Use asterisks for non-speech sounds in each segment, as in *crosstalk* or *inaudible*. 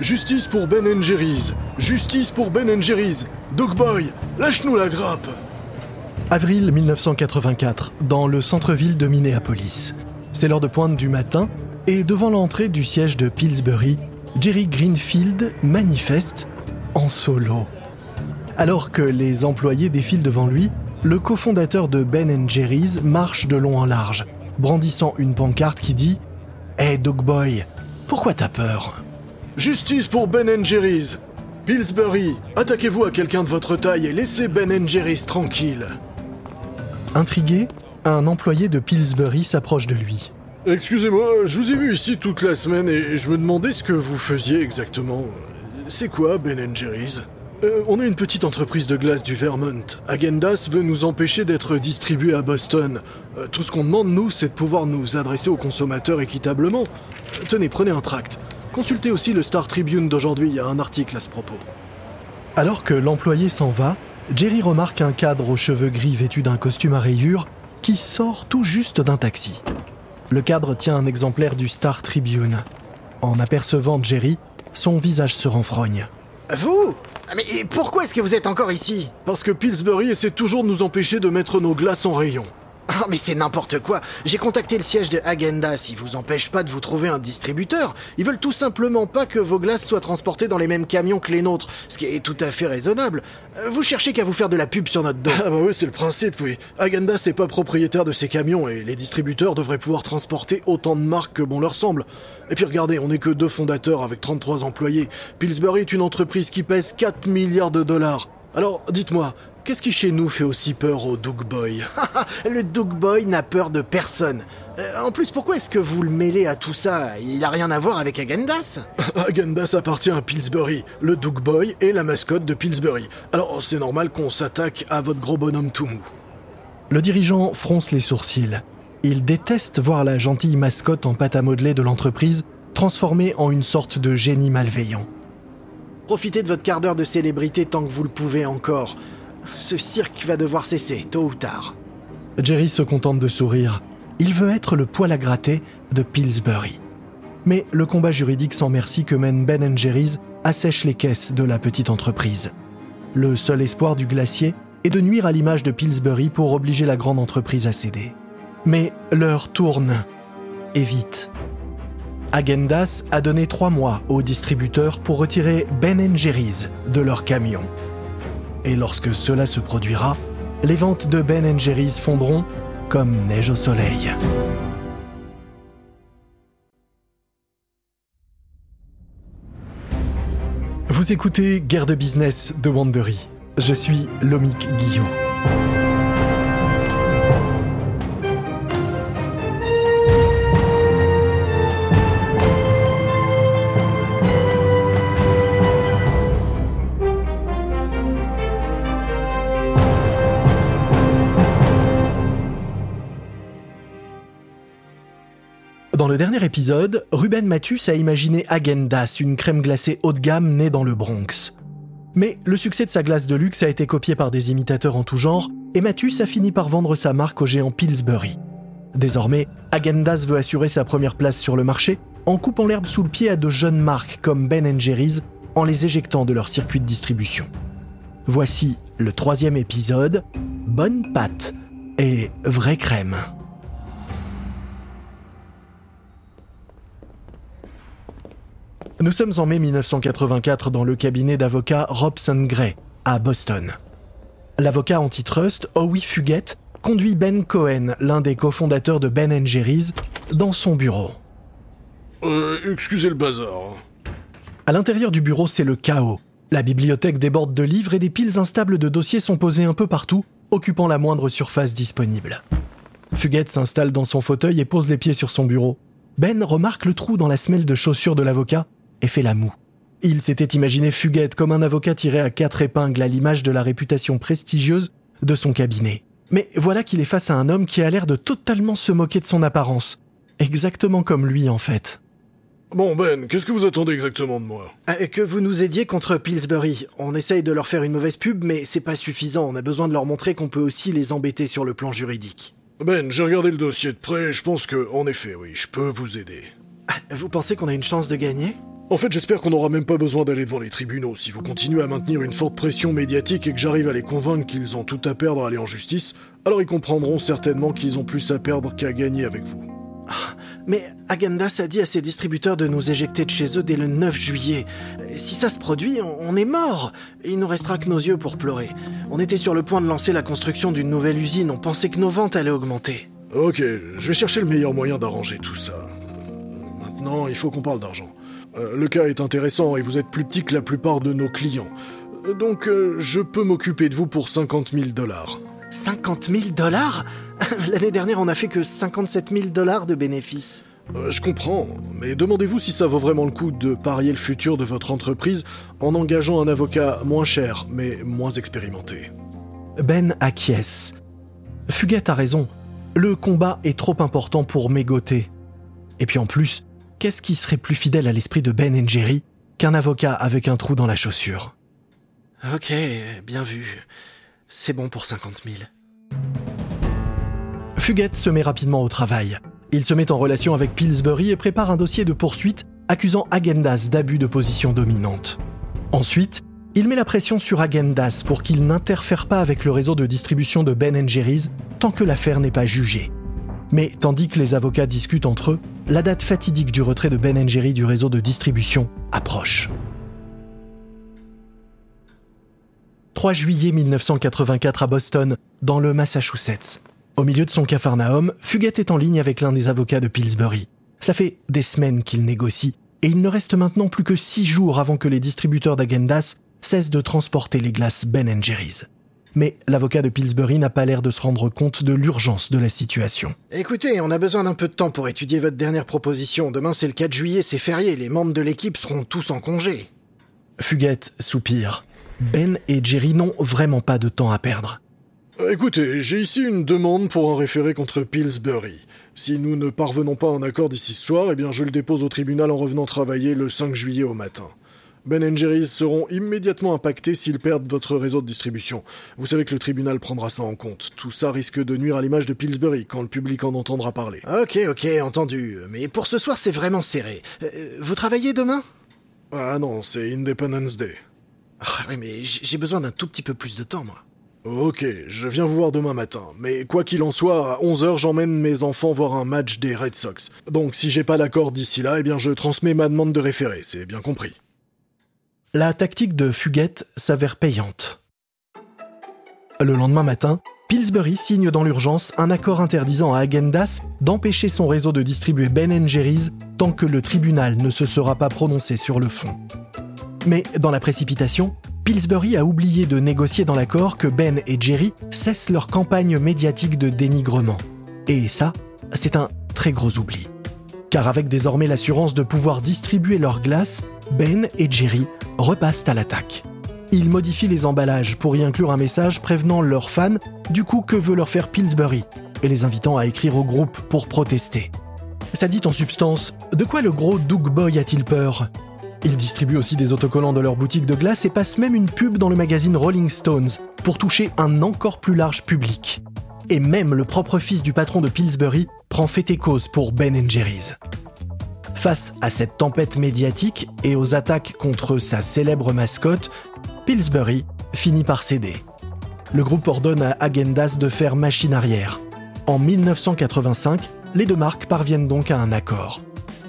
Justice pour Ben Jerry's Justice pour Ben Jerry's Dogboy, lâche-nous la grappe Avril 1984, dans le centre-ville de Minneapolis. C'est l'heure de pointe du matin, et devant l'entrée du siège de Pillsbury, Jerry Greenfield manifeste en solo. Alors que les employés défilent devant lui, le cofondateur de Ben Jerry's marche de long en large, brandissant une pancarte qui dit Hey Dogboy, pourquoi t'as peur? Justice pour Ben Jerry's Pillsbury, attaquez-vous à quelqu'un de votre taille et laissez Ben Jerry's tranquille. Intrigué, un employé de Pillsbury s'approche de lui. Excusez-moi, je vous ai vu ici toute la semaine et je me demandais ce que vous faisiez exactement. C'est quoi Ben Jerry's? Euh, On est une petite entreprise de glace du Vermont. Agendas veut nous empêcher d'être distribués à Boston. Euh, tout ce qu'on demande, nous, c'est de pouvoir nous adresser aux consommateurs équitablement. Tenez, prenez un tract. Consultez aussi le Star Tribune d'aujourd'hui, il y a un article à ce propos. Alors que l'employé s'en va, Jerry remarque un cadre aux cheveux gris vêtu d'un costume à rayures qui sort tout juste d'un taxi. Le cadre tient un exemplaire du Star Tribune. En apercevant Jerry, son visage se renfrogne. Vous? Mais pourquoi est-ce que vous êtes encore ici? Parce que Pillsbury essaie toujours de nous empêcher de mettre nos glaces en rayon. Oh, mais c'est n'importe quoi. J'ai contacté le siège de Agenda. S'ils vous empêchent pas de vous trouver un distributeur. Ils veulent tout simplement pas que vos glaces soient transportées dans les mêmes camions que les nôtres, ce qui est tout à fait raisonnable. Euh, vous cherchez qu'à vous faire de la pub sur notre dos. Ah bah oui, c'est le principe, oui. Agenda, c'est pas propriétaire de ces camions et les distributeurs devraient pouvoir transporter autant de marques que bon leur semble. Et puis regardez, on n'est que deux fondateurs avec 33 employés. Pillsbury est une entreprise qui pèse 4 milliards de dollars. Alors, dites-moi, Qu'est-ce qui chez nous fait aussi peur au Doug Boy *laughs* Le Doug Boy n'a peur de personne. Euh, en plus, pourquoi est-ce que vous le mêlez à tout ça? Il a rien à voir avec Agendas? *laughs* Agendas appartient à Pillsbury. Le Doug Boy est la mascotte de Pillsbury. Alors c'est normal qu'on s'attaque à votre gros bonhomme tout mou. Le dirigeant fronce les sourcils. Il déteste voir la gentille mascotte en pâte à modeler de l'entreprise transformée en une sorte de génie malveillant. Profitez de votre quart d'heure de célébrité tant que vous le pouvez encore. Ce cirque va devoir cesser, tôt ou tard. Jerry se contente de sourire. Il veut être le poil à gratter de Pillsbury. Mais le combat juridique sans merci que mène Ben Jerry's assèche les caisses de la petite entreprise. Le seul espoir du glacier est de nuire à l'image de Pillsbury pour obliger la grande entreprise à céder. Mais l'heure tourne. Et vite. Agendas a donné trois mois aux distributeurs pour retirer Ben Jerry's de leur camion et lorsque cela se produira, les ventes de Ben Jerry's fondront comme neige au soleil. Vous écoutez Guerre de business de Wandery. Je suis Lomik Guillot. Dernier épisode, Ruben Mathus a imaginé Agendas, une crème glacée haut de gamme née dans le Bronx. Mais le succès de sa glace de luxe a été copié par des imitateurs en tout genre, et Mathus a fini par vendre sa marque au géant Pillsbury. Désormais, Agendas veut assurer sa première place sur le marché en coupant l'herbe sous le pied à de jeunes marques comme Ben Jerry's en les éjectant de leur circuit de distribution. Voici le troisième épisode, Bonne pâte et vraie crème. Nous sommes en mai 1984 dans le cabinet d'avocat Robson Gray, à Boston. L'avocat antitrust, Howie Fuguet, conduit Ben Cohen, l'un des cofondateurs de Ben Jerry's, dans son bureau. Euh, excusez le bazar. À l'intérieur du bureau, c'est le chaos. La bibliothèque déborde de livres et des piles instables de dossiers sont posées un peu partout, occupant la moindre surface disponible. Fuguet s'installe dans son fauteuil et pose les pieds sur son bureau. Ben remarque le trou dans la semelle de chaussure de l'avocat et fait la moue. Il s'était imaginé Fuguette comme un avocat tiré à quatre épingles à l'image de la réputation prestigieuse de son cabinet. Mais voilà qu'il est face à un homme qui a l'air de totalement se moquer de son apparence. Exactement comme lui, en fait. Bon Ben, qu'est-ce que vous attendez exactement de moi? Euh, Que vous nous aidiez contre Pillsbury. On essaye de leur faire une mauvaise pub, mais c'est pas suffisant. On a besoin de leur montrer qu'on peut aussi les embêter sur le plan juridique. Ben, j'ai regardé le dossier de près et je pense que, en effet, oui, je peux vous aider. Ah, vous pensez qu'on a une chance de gagner? En fait, j'espère qu'on n'aura même pas besoin d'aller devant les tribunaux. Si vous continuez à maintenir une forte pression médiatique et que j'arrive à les convaincre qu'ils ont tout à perdre à aller en justice, alors ils comprendront certainement qu'ils ont plus à perdre qu'à gagner avec vous. Mais Agendas a dit à ses distributeurs de nous éjecter de chez eux dès le 9 juillet. Si ça se produit, on est mort. Il nous restera que nos yeux pour pleurer. On était sur le point de lancer la construction d'une nouvelle usine, on pensait que nos ventes allaient augmenter. Ok, je vais chercher le meilleur moyen d'arranger tout ça. Maintenant, il faut qu'on parle d'argent. Euh, le cas est intéressant et vous êtes plus petit que la plupart de nos clients. Donc, euh, je peux m'occuper de vous pour 50 000 dollars. 50 000 dollars? *laughs* L'année dernière, on n'a fait que 57 000 dollars de bénéfices. Euh, je comprends, mais demandez-vous si ça vaut vraiment le coup de parier le futur de votre entreprise en engageant un avocat moins cher, mais moins expérimenté. Ben acquiesce. Fuguette a raison. Le combat est trop important pour mégoter. Et puis en plus, qu'est-ce qui serait plus fidèle à l'esprit de Ben et Jerry qu'un avocat avec un trou dans la chaussure? Ok, bien vu. C'est bon pour 50 000. Fuguette se met rapidement au travail. Il se met en relation avec Pillsbury et prépare un dossier de poursuite accusant Agendas d'abus de position dominante. Ensuite, il met la pression sur Agendas pour qu'il n'interfère pas avec le réseau de distribution de Ben Jerry's tant que l'affaire n'est pas jugée. Mais tandis que les avocats discutent entre eux, la date fatidique du retrait de Ben Jerry du réseau de distribution approche. 3 juillet 1984 à Boston, dans le Massachusetts. Au milieu de son capharnaüm, Fuguette est en ligne avec l'un des avocats de Pillsbury. Ça fait des semaines qu'il négocie, et il ne reste maintenant plus que six jours avant que les distributeurs d'Agendas cessent de transporter les glaces Ben Jerry's. Mais l'avocat de Pillsbury n'a pas l'air de se rendre compte de l'urgence de la situation. Écoutez, on a besoin d'un peu de temps pour étudier votre dernière proposition. Demain c'est le 4 juillet, c'est férié, les membres de l'équipe seront tous en congé. Fuguette soupire. Ben et Jerry n'ont vraiment pas de temps à perdre. Euh, écoutez, j'ai ici une demande pour un référé contre Pillsbury. Si nous ne parvenons pas à un accord d'ici ce soir, eh bien je le dépose au tribunal en revenant travailler le 5 juillet au matin. Ben Jerry's seront immédiatement impactés s'ils perdent votre réseau de distribution. Vous savez que le tribunal prendra ça en compte. Tout ça risque de nuire à l'image de Pillsbury quand le public en entendra parler. Ok, ok, entendu. Mais pour ce soir, c'est vraiment serré. Euh, vous travaillez demain? Ah non, c'est Independence Day. Ah oui, mais j'ai besoin d'un tout petit peu plus de temps, moi. Ok, je viens vous voir demain matin. Mais quoi qu'il en soit, à 11h, j'emmène mes enfants voir un match des Red Sox. Donc si j'ai pas l'accord d'ici là, eh bien je transmets ma demande de référé, c'est bien compris. La tactique de Fuguette s'avère payante. Le lendemain matin, Pillsbury signe dans l'urgence un accord interdisant à Agendas d'empêcher son réseau de distribuer Ben Jerry's tant que le tribunal ne se sera pas prononcé sur le fond. Mais dans la précipitation, Pillsbury a oublié de négocier dans l'accord que Ben et Jerry cessent leur campagne médiatique de dénigrement. Et ça, c'est un très gros oubli. Car avec désormais l'assurance de pouvoir distribuer leur glace, Ben et Jerry repassent à l'attaque. Ils modifient les emballages pour y inclure un message prévenant leurs fans du coup que veut leur faire Pillsbury et les invitant à écrire au groupe pour protester. Ça dit en substance, de quoi le gros Doug Boy a-t-il peur? Ils distribuent aussi des autocollants dans leur boutique de glace et passent même une pub dans le magazine Rolling Stones pour toucher un encore plus large public. Et même le propre fils du patron de Pillsbury prend fait et cause pour Ben Jerry's. Face à cette tempête médiatique et aux attaques contre sa célèbre mascotte, Pillsbury finit par céder. Le groupe ordonne à Agendas de faire machine arrière. En 1985, les deux marques parviennent donc à un accord.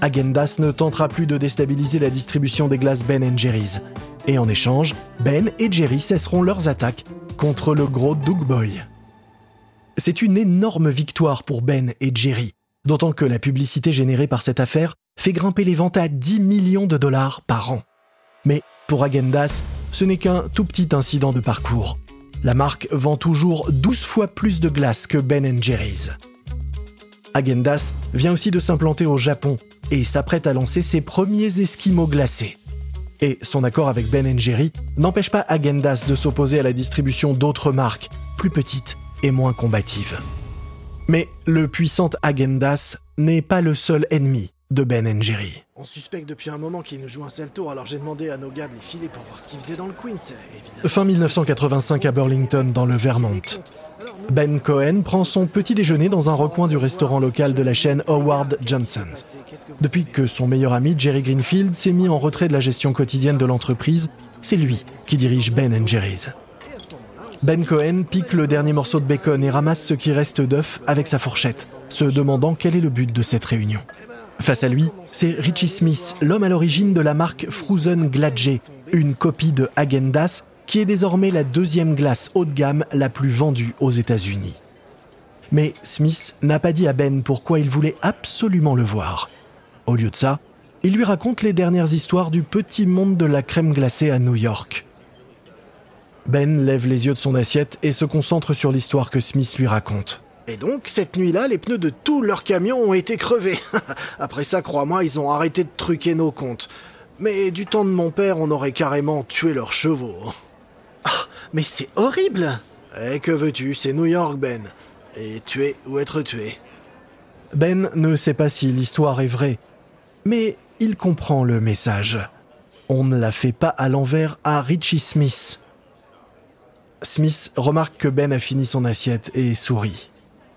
Agendas ne tentera plus de déstabiliser la distribution des glaces Ben Jerry's. Et en échange, Ben et Jerry cesseront leurs attaques contre le gros Doug Boy. C'est une énorme victoire pour Ben et Jerry, d'autant que la publicité générée par cette affaire fait grimper les ventes à 10 millions de dollars par an. Mais pour Agendas, ce n'est qu'un tout petit incident de parcours. La marque vend toujours 12 fois plus de glace que Ben Jerry's. Agendas vient aussi de s'implanter au Japon et s'apprête à lancer ses premiers esquimaux glacés. Et son accord avec Ben Jerry n'empêche pas Agendas de s'opposer à la distribution d'autres marques, plus petites et moins combatives. Mais le puissant Agendas n'est pas le seul ennemi de Ben Jerry. On suspecte depuis un moment qu'il nous joue un sale tour, alors j'ai demandé à nos gars de les filer pour voir ce qu'ils faisaient dans le Queens, évidemment. Fin 1985 à Burlington, dans le Vermont. Ben Cohen prend son petit déjeuner dans un recoin du restaurant local de la chaîne Howard Johnson. Depuis que son meilleur ami Jerry Greenfield s'est mis en retrait de la gestion quotidienne de l'entreprise, c'est lui qui dirige Ben Jerry's. Ben Cohen pique le dernier morceau de bacon et ramasse ce qui reste d'œuf avec sa fourchette, se demandant quel est le but de cette réunion. Face à lui, c'est Richie Smith, l'homme à l'origine de la marque Frozen Gladje, une copie de Agendas qui est désormais la deuxième glace haut de gamme la plus vendue aux États-Unis. Mais Smith n'a pas dit à Ben pourquoi il voulait absolument le voir. Au lieu de ça, il lui raconte les dernières histoires du petit monde de la crème glacée à New York. Ben lève les yeux de son assiette et se concentre sur l'histoire que Smith lui raconte. Et donc, cette nuit-là, les pneus de tous leurs camions ont été crevés. *laughs* Après ça, crois-moi, ils ont arrêté de truquer nos comptes. Mais du temps de mon père, on aurait carrément tué leurs chevaux. *laughs* Ah, mais c'est horrible Eh, que veux-tu, c'est New York, Ben. Et tuer ou être tué? Ben ne sait pas si l'histoire est vraie, mais il comprend le message. On ne la fait pas à l'envers à Richie Smith. Smith remarque que Ben a fini son assiette et sourit.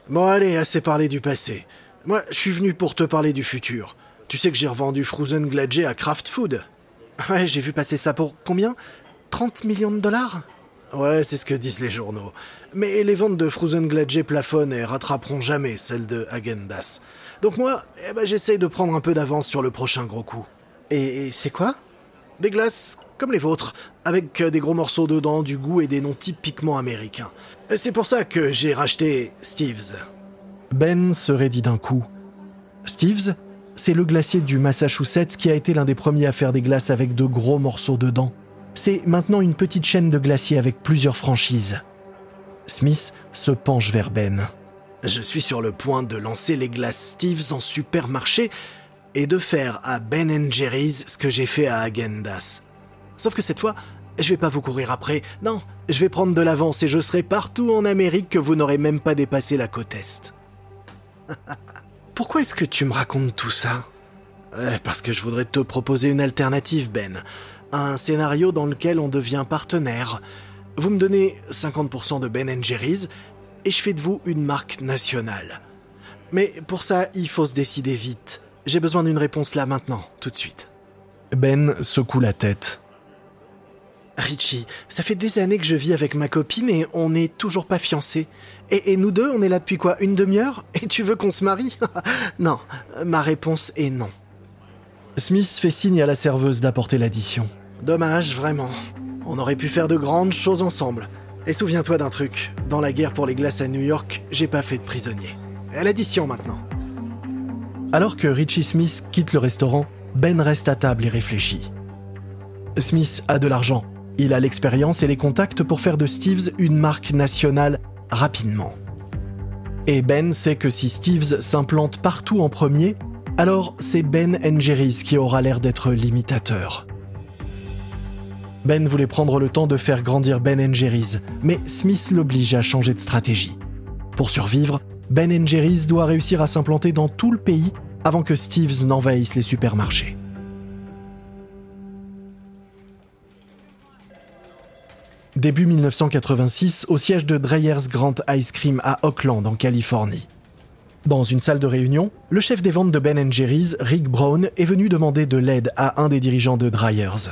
Bon allez, assez parlé du passé. Moi, je suis venu pour te parler du futur. Tu sais que j'ai revendu Frozen Gladje à Kraft Food. Ouais, j'ai vu passer ça pour combien? 30 millions de dollars? Ouais, c'est ce que disent les journaux. Mais les ventes de Frozen Gladje plafonnent et rattraperont jamais celles de Agendas. Donc moi, eh ben, j'essaye de prendre un peu d'avance sur le prochain gros coup. Et c'est quoi? Des glaces comme les vôtres, avec des gros morceaux dedans, du goût et des noms typiquement américains. C'est pour ça que j'ai racheté Steve's. Ben se raidit d'un coup. Steve's, c'est le glacier du Massachusetts qui a été l'un des premiers à faire des glaces avec de gros morceaux dedans. C'est maintenant une petite chaîne de glaciers avec plusieurs franchises. Smith se penche vers Ben. Je suis sur le point de lancer les glaces Steve's en supermarché et de faire à Ben Jerry's ce que j'ai fait à Agendas. Sauf que cette fois, je vais pas vous courir après. Non, je vais prendre de l'avance et je serai partout en Amérique que vous n'aurez même pas dépassé la côte Est. *laughs* Pourquoi est-ce que tu me racontes tout ça? Euh, Parce que je voudrais te proposer une alternative, Ben. Un scénario dans lequel on devient partenaire. Vous me donnez 50% de Ben Jerry's et je fais de vous une marque nationale. Mais pour ça, il faut se décider vite. J'ai besoin d'une réponse là maintenant, tout de suite. Ben secoue la tête. Richie, ça fait des années que je vis avec ma copine et on n'est toujours pas fiancés. Et, nous deux, on est là depuis quoi Une demi-heure? Et tu veux qu'on se marie? *laughs* Non, ma réponse est non. Smith fait signe à la serveuse d'apporter l'addition. Dommage, vraiment. On aurait pu faire de grandes choses ensemble. Et souviens-toi d'un truc, dans la guerre pour les glaces à New York, j'ai pas fait de prisonnier. À l'addition maintenant. Alors que Richie Smith quitte le restaurant, Ben reste à table et réfléchit. Smith a de l'argent, il a l'expérience et les contacts pour faire de Steves une marque nationale rapidement. Et Ben sait que si Steves s'implante partout en premier, alors c'est Ben Jerry's qui aura l'air d'être l'imitateur. Ben voulait prendre le temps de faire grandir Ben Jerry's, mais Smith l'oblige à changer de stratégie. Pour survivre, Ben Jerry's doit réussir à s'implanter dans tout le pays avant que Steves n'envahisse les supermarchés. Début 1986, au siège de Dreyer's Grand Ice Cream à Oakland, en Californie. Dans une salle de réunion, le chef des ventes de Ben Jerry's, Rick Brown, est venu demander de l'aide à un des dirigeants de Dreyer's.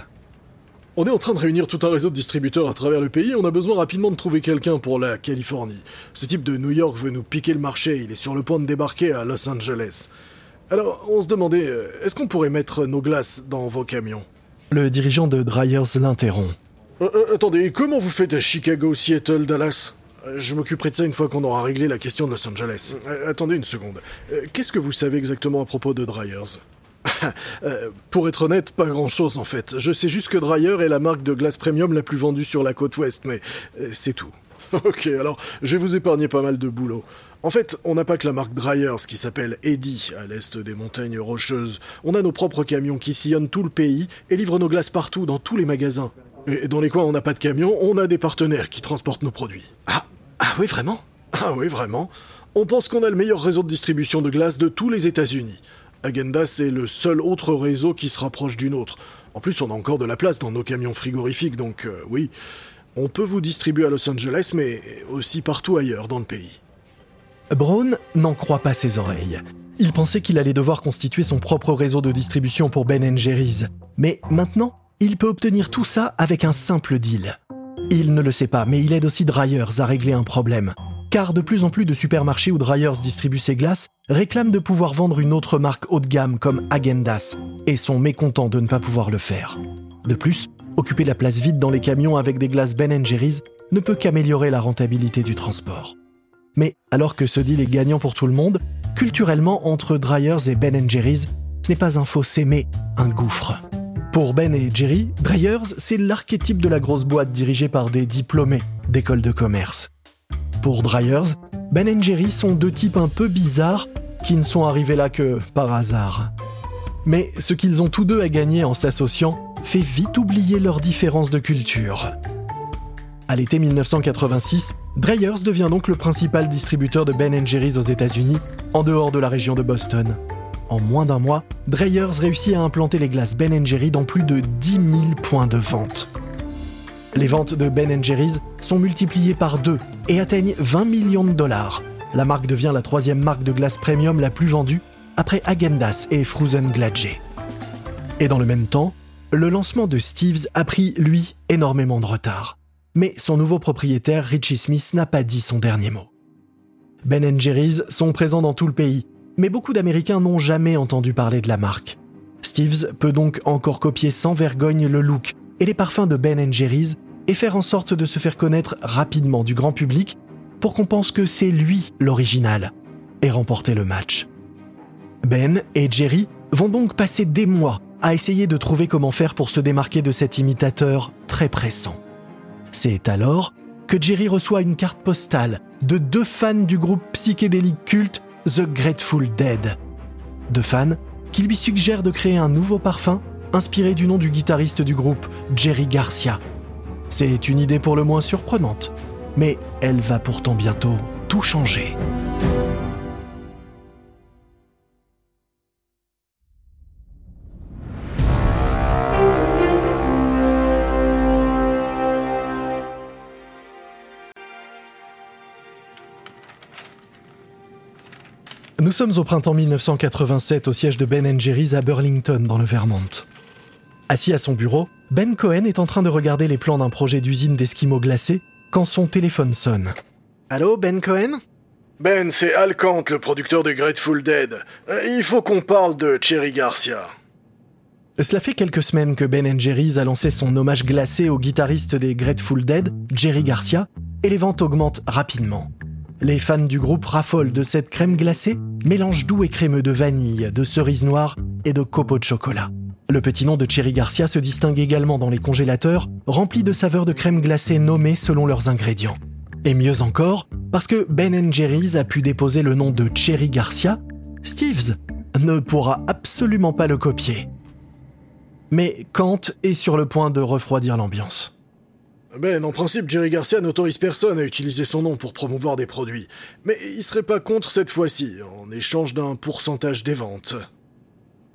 On est en train de réunir tout un réseau de distributeurs à travers le pays, on a besoin rapidement de trouver quelqu'un pour la Californie. Ce type de New York veut nous piquer le marché, il est sur le point de débarquer à Los Angeles. Alors, on se demandait, euh, est-ce qu'on pourrait mettre nos glaces dans vos camions? Le dirigeant de Dreyer's l'interrompt. Euh, euh, attendez, comment vous faites à Chicago, Seattle, Dallas? Euh, Je m'occuperai de ça une fois qu'on aura réglé la question de Los Angeles. attendez une seconde. Qu'est-ce que vous savez exactement à propos de Dryers? *laughs* Pour être honnête, pas grand chose en fait. Je sais juste que Dryer est la marque de glace premium la plus vendue sur la côte ouest, mais c'est tout. *laughs* ok, alors je vais vous épargner pas mal de boulot. En fait, on n'a pas que la marque Dryers qui s'appelle Eddy à l'est des montagnes rocheuses. On a nos propres camions qui sillonnent tout le pays et livrent nos glaces partout dans tous les magasins. Et dans les coins où on n'a pas de camion, on a des partenaires qui transportent nos produits. Ah, ah oui, vraiment? Ah oui, vraiment. On pense qu'on a le meilleur réseau de distribution de glace de tous les États-Unis. Agenda, c'est le seul autre réseau qui se rapproche d'une autre. En plus, on a encore de la place dans nos camions frigorifiques, donc euh, oui, On peut vous distribuer à Los Angeles, mais aussi partout ailleurs dans le pays. Brown n'en croit pas ses oreilles. Il pensait qu'il allait devoir constituer son propre réseau de distribution pour Ben Jerry's. Mais maintenant, il peut obtenir tout ça avec un simple deal. Il ne le sait pas, mais il aide aussi Dryers à régler un problème. Car de plus en plus de supermarchés où Dryers distribue ses glaces réclament de pouvoir vendre une autre marque haut de gamme comme Agendas et sont mécontents de ne pas pouvoir le faire. De plus, occuper la place vide dans les camions avec des glaces Ben Jerry's ne peut qu'améliorer la rentabilité du transport. Mais alors que ce deal est gagnant pour tout le monde, culturellement entre Dryers et Ben Jerry's, ce n'est pas un fossé mais un gouffre. Pour Ben et Jerry, Dryers, c'est l'archétype de la grosse boîte dirigée par des diplômés d'école de commerce. Pour Dryers, Ben et Jerry sont deux types un peu bizarres qui ne sont arrivés là que par hasard. Mais ce qu'ils ont tous deux à gagner en s'associant fait vite oublier leurs différences de culture. À l'été 1986, Dryers devient donc le principal distributeur de Ben Jerry's aux États-Unis, en dehors de la région de Boston. En moins d'un mois, Dreyers réussit à implanter les glaces Ben Jerry dans plus de 10 000 points de vente. Les ventes de Ben Jerry's sont multipliées par deux et atteignent 20 millions de dollars. La marque devient la troisième marque de glace premium la plus vendue après Agendas et Frozen Gladge. Et dans le même temps, le lancement de Steve's a pris, lui, énormément de retard. Mais son nouveau propriétaire, Richie Smith, n'a pas dit son dernier mot. Ben Jerry's sont présents dans tout le pays mais beaucoup d'Américains n'ont jamais entendu parler de la marque. Steves peut donc encore copier sans vergogne le look et les parfums de Ben Jerry's et faire en sorte de se faire connaître rapidement du grand public pour qu'on pense que c'est lui l'original et remporter le match. Ben et Jerry vont donc passer des mois à essayer de trouver comment faire pour se démarquer de cet imitateur très pressant. C'est alors que Jerry reçoit une carte postale de deux fans du groupe psychédélique culte The Grateful Dead, de fans qui lui suggèrent de créer un nouveau parfum inspiré du nom du guitariste du groupe, Jerry Garcia. C'est une idée pour le moins surprenante, mais elle va pourtant bientôt tout changer. Nous sommes au printemps 1987 au siège de Ben Jerry's à Burlington dans le Vermont. Assis à son bureau, Ben Cohen est en train de regarder les plans d'un projet d'usine d'esquimaux glacés quand son téléphone sonne. Allô, Ben Cohen? Ben, c'est Al Kant, le producteur de Grateful Dead. Euh, il faut qu'on parle de Cherry Garcia. Cela fait quelques semaines que Ben Jerry's a lancé son hommage glacé au guitariste des Grateful Dead, Jerry Garcia, et les ventes augmentent rapidement. Les fans du groupe raffolent de cette crème glacée, mélange doux et crémeux de vanille, de cerise noire et de copeaux de chocolat. Le petit nom de Cherry Garcia se distingue également dans les congélateurs, remplis de saveurs de crème glacée nommées selon leurs ingrédients. Et mieux encore, parce que Ben Jerry's a pu déposer le nom de Cherry Garcia, Steve's ne pourra absolument pas le copier. Mais Kant est sur le point de refroidir l'ambiance. Ben, en principe, Jerry Garcia n'autorise personne à utiliser son nom pour promouvoir des produits. Mais il serait pas contre cette fois-ci, en échange d'un pourcentage des ventes.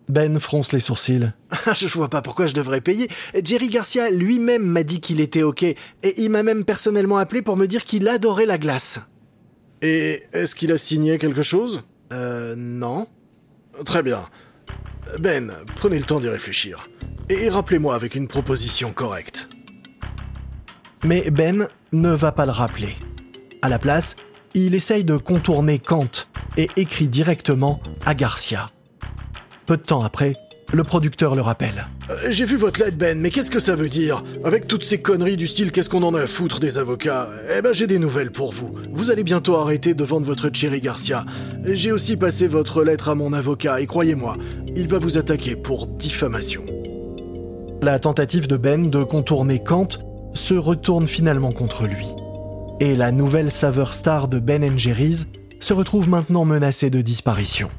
Ben fronce les sourcils. *laughs* je vois pas pourquoi je devrais payer. Jerry Garcia lui-même m'a dit qu'il était ok, et il m'a même personnellement appelé pour me dire qu'il adorait la glace. Et est-ce qu'il a signé quelque chose? Euh, non. Très bien. Ben, prenez le temps d'y réfléchir. Et rappelez-moi avec une proposition correcte. Mais Ben ne va pas le rappeler. À la place, il essaye de contourner Kant et écrit directement à Garcia. Peu de temps après, le producteur le rappelle. Euh, J'ai vu votre lettre, Ben, mais qu'est-ce que ça veut dire? Avec toutes ces conneries du style qu'est-ce qu'on en a à foutre des avocats? Eh ben j'ai des nouvelles pour vous. Vous allez bientôt arrêter de vendre votre Cherry Garcia. J'ai aussi passé votre lettre à mon avocat et croyez-moi, il va vous attaquer pour diffamation. La tentative de Ben de contourner Kant se retourne finalement contre lui. Et la nouvelle saveur star de Ben Jerry's se retrouve maintenant menacée de disparition.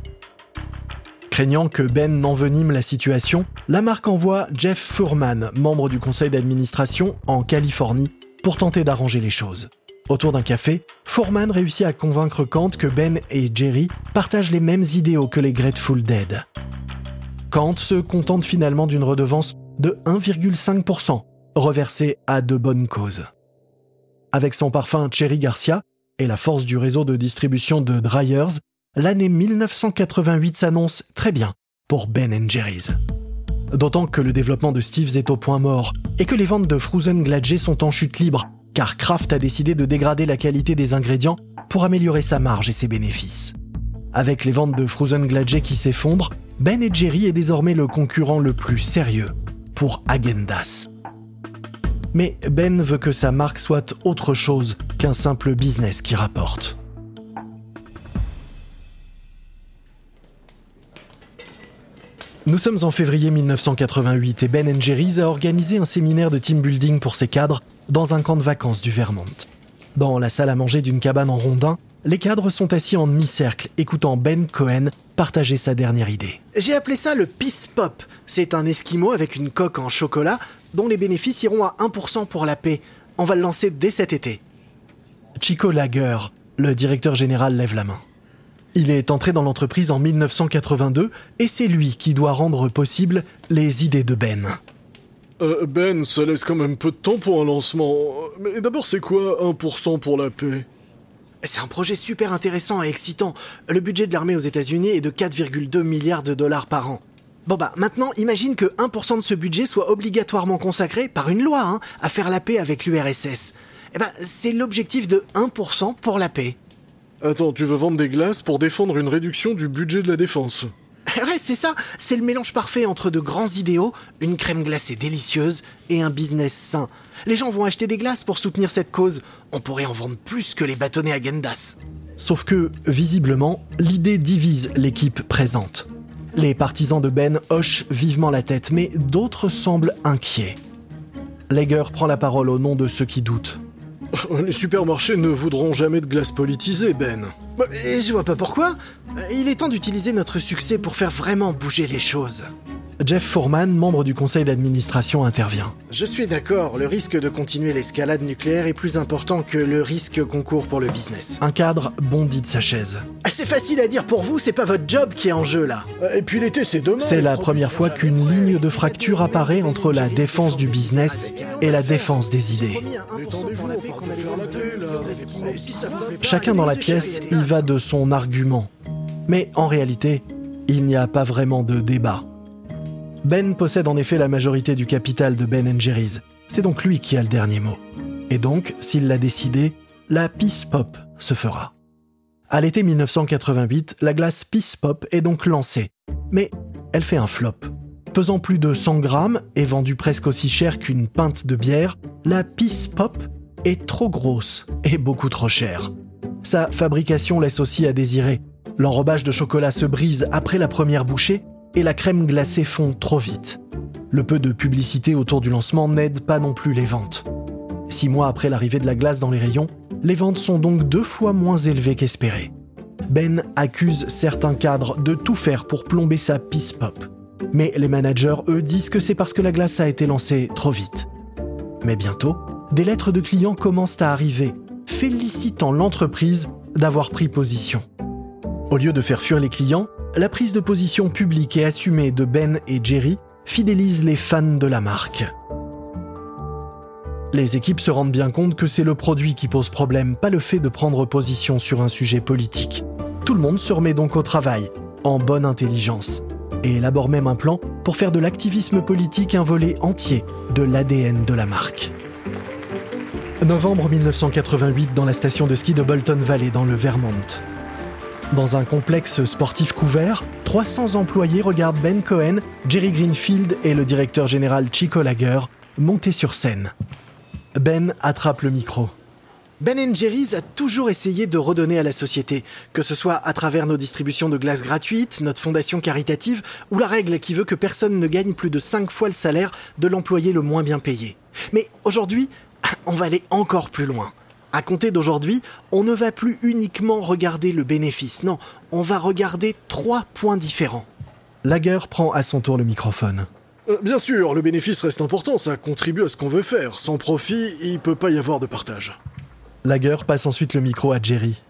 Craignant que Ben n'envenime la situation, la marque envoie Jeff Furman, membre du conseil d'administration, en Californie, pour tenter d'arranger les choses. Autour d'un café, Furman réussit à convaincre Kant que Ben et Jerry partagent les mêmes idéaux que les Grateful Dead. Kant se contente finalement d'une redevance de 1,5%, reversée à de bonnes causes. Avec son parfum Cherry Garcia et la force du réseau de distribution de Dryers, l'année 1988 s'annonce très bien pour Ben Jerry's. D'autant que le développement de Steve's est au point mort et que les ventes de Frozen Gladgey sont en chute libre, car Kraft a décidé de dégrader la qualité des ingrédients pour améliorer sa marge et ses bénéfices. Avec les ventes de Frozen Gladgey qui s'effondrent, Ben Jerry est désormais le concurrent le plus sérieux pour Agendas. Mais Ben veut que sa marque soit autre chose qu'un simple business qui rapporte. Nous sommes en février 1988 et Ben Jerry's a organisé un séminaire de team building pour ses cadres dans un camp de vacances du Vermont. Dans la salle à manger d'une cabane en rondin, les cadres sont assis en demi-cercle, écoutant Ben Cohen partager sa dernière idée. J'ai appelé ça le Peace Pop. C'est un esquimau avec une coque en chocolat dont les bénéfices iront à 1% pour la paix. On va le lancer dès cet été. Chico Lager, le directeur général, lève la main. Il est entré dans l'entreprise en 1982 et c'est lui qui doit rendre possible les idées de Ben. Euh, ben, ça laisse quand même peu de temps pour un lancement. Mais d'abord, c'est quoi 1% pour la paix? C'est un projet super intéressant et excitant. Le budget de l'armée aux États-Unis est de 4,2 milliards de dollars par an. Bon bah maintenant, imagine que 1% de ce budget soit obligatoirement consacré, par une loi, hein, à faire la paix avec l'URSS. Eh ben, c'est l'objectif de 1% pour la paix. Attends, tu veux vendre des glaces pour défendre une réduction du budget de la défense? *laughs* Ouais, c'est ça. C'est le mélange parfait entre de grands idéaux, une crème glacée délicieuse et un business sain. Les gens vont acheter des glaces pour soutenir cette cause. On pourrait en vendre plus que les bâtonnets à Gendas. Sauf que, visiblement, l'idée divise l'équipe présente. Les partisans de Ben hochent vivement la tête, mais d'autres semblent inquiets. Lager prend la parole au nom de ceux qui doutent. Les supermarchés ne voudront jamais de glace politisée, Ben. Et je vois pas pourquoi. Il est temps d'utiliser notre succès pour faire vraiment bouger les choses. Jeff Foreman, membre du conseil d'administration, intervient. Je suis d'accord, le risque de continuer l'escalade nucléaire est plus important que le risque qu'on court pour le business. Un cadre bondit de sa chaise. Ah, c'est facile à dire pour vous, c'est pas votre job qui est en jeu là. Et puis l'été, c'est demain. C'est la première fois qu'une ligne de fracture apparaît entre la défense du business et la défense des idées. Chacun dans la pièce y va de son argument. Mais en réalité, il n'y a pas vraiment de débat. Ben possède en effet la majorité du capital de Ben Jerry's. C'est donc lui qui a le dernier mot. Et donc, s'il l'a décidé, la Peace Pop se fera. À l'été 1988, la glace Peace Pop est donc lancée. Mais elle fait un flop. Pesant plus de 100 grammes et vendue presque aussi cher qu'une pinte de bière, la Peace Pop est trop grosse et beaucoup trop chère. Sa fabrication laisse aussi à désirer. L'enrobage de chocolat se brise après la première bouchée et la crème glacée fond trop vite. Le peu de publicité autour du lancement n'aide pas non plus les ventes. Six mois après l'arrivée de la glace dans les rayons, les ventes sont donc deux fois moins élevées qu'espéré. Ben accuse certains cadres de tout faire pour plomber sa Peace Pop. Mais les managers, eux, disent que c'est parce que la glace a été lancée trop vite. Mais bientôt, des lettres de clients commencent à arriver, félicitant l'entreprise d'avoir pris position. Au lieu de faire fuir les clients, la prise de position publique et assumée de Ben et Jerry fidélise les fans de la marque. Les équipes se rendent bien compte que c'est le produit qui pose problème, pas le fait de prendre position sur un sujet politique. Tout le monde se remet donc au travail, en bonne intelligence, et élabore même un plan pour faire de l'activisme politique un volet entier de l'ADN de la marque. Novembre 1988 dans la station de ski de Bolton Valley dans le Vermont. Dans un complexe sportif couvert, 300 employés regardent Ben Cohen, Jerry Greenfield et le directeur général Chico Lager monter sur scène. Ben attrape le micro. Ben Jerry's a toujours essayé de redonner à la société, que ce soit à travers nos distributions de glace gratuites, notre fondation caritative ou la règle qui veut que personne ne gagne plus de 5 fois le salaire de l'employé le moins bien payé. Mais aujourd'hui, *laughs* on va aller encore plus loin. À compter d'aujourd'hui, on ne va plus uniquement regarder le bénéfice, non, on va regarder trois points différents. Lager prend à son tour le microphone. Euh, bien sûr, le bénéfice reste important, ça contribue à ce qu'on veut faire. Sans profit, il peut pas y avoir de partage. Lager passe ensuite le micro à Jerry.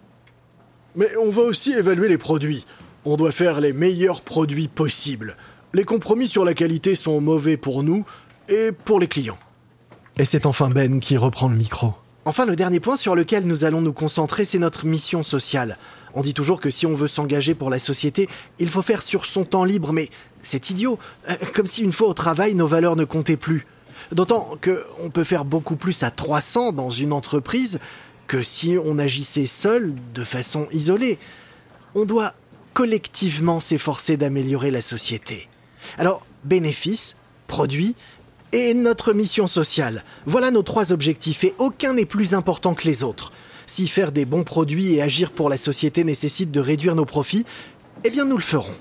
Mais on va aussi évaluer les produits. On doit faire les meilleurs produits possibles. Les compromis sur la qualité sont mauvais pour nous et pour les clients. Et c'est enfin Ben qui reprend le micro. Enfin, le dernier point sur lequel nous allons nous concentrer, c'est notre mission sociale. On dit toujours que si on veut s'engager pour la société, il faut faire sur son temps libre, mais c'est idiot, euh, comme si une fois au travail, nos valeurs ne comptaient plus. D'autant qu'on peut faire beaucoup plus à 300 dans une entreprise que si on agissait seul de façon isolée. On doit collectivement s'efforcer d'améliorer la société. Alors, bénéfices, produits et notre mission sociale. Voilà nos trois objectifs et aucun n'est plus important que les autres. Si faire des bons produits et agir pour la société nécessite de réduire nos profits, eh bien nous le ferons.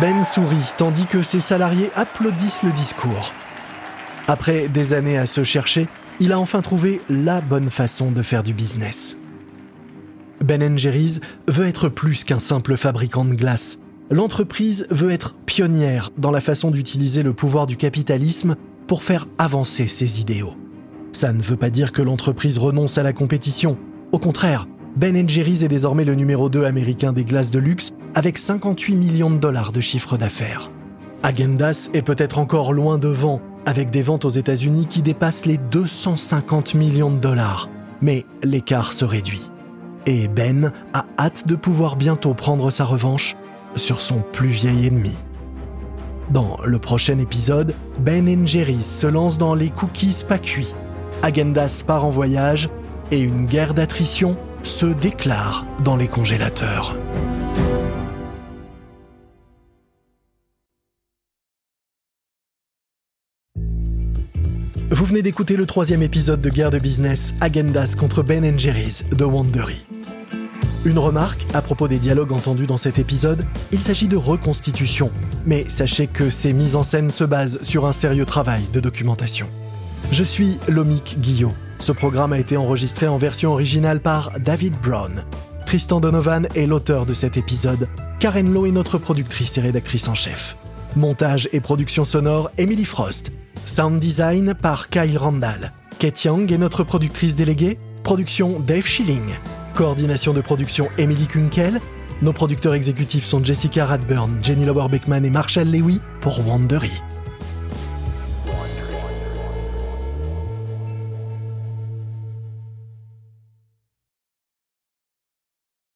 Ben sourit tandis que ses salariés applaudissent le discours. Après des années à se chercher, il a enfin trouvé la bonne façon de faire du business. Ben Jerry's veut être plus qu'un simple fabricant de glace l'entreprise veut être pionnière dans la façon d'utiliser le pouvoir du capitalisme pour faire avancer ses idéaux. Ça ne veut pas dire que l'entreprise renonce à la compétition. Au contraire, Ben Jerry's est désormais le numéro 2 américain des glaces de luxe avec 58 millions de dollars de chiffre d'affaires. Agendas est peut-être encore loin devant avec des ventes aux États-Unis qui dépassent les 250 millions de dollars, mais l'écart se réduit. Et Ben a hâte de pouvoir bientôt prendre sa revanche sur son plus vieil ennemi. Dans le prochain épisode, Ben Jerry se lance dans les cookies pas cuits. Agendas part en voyage et une guerre d'attrition se déclare dans les congélateurs. Vous venez d'écouter le troisième épisode de Guerre de Business Agendas contre Ben Jerry's de Wandery. Une remarque à propos des dialogues entendus dans cet épisode, il s'agit de reconstitution, mais sachez que ces mises en scène se basent sur un sérieux travail de documentation. Je suis Lomik Guillot. Ce programme a été enregistré en version originale par David Brown. Tristan Donovan est l'auteur de cet épisode. Karen Lowe est notre productrice et rédactrice en chef. Montage et production sonore, Emily Frost. Sound design par Kyle Randall. Kate Young est notre productrice déléguée. Production Dave Schilling. Coordination de production Emily Kunkel. Nos producteurs exécutifs sont Jessica Radburn, Jenny Lauer Beckman et Marshall Lewy pour Wandery.